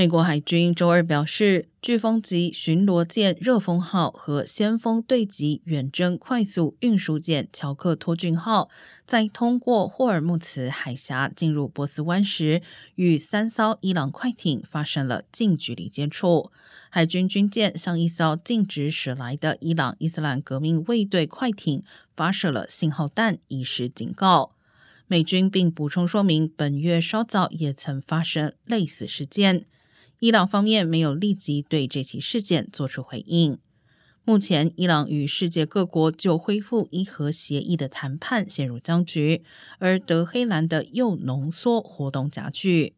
美国海军周二表示，飓风级巡逻舰“热风号”和先锋队级远征快速运输舰“乔克托郡号”在通过霍尔木茨海峡进入波斯湾时，与三艘伊朗快艇发生了近距离接触。海军军舰向一艘径直驶来的伊朗伊斯兰革命卫队快艇发射了信号弹，以示警告。美军并补充说明，本月稍早也曾发生类似事件。伊朗方面没有立即对这起事件作出回应。目前，伊朗与世界各国就恢复伊核协议的谈判陷入僵局，而德黑兰的铀浓缩活动加剧。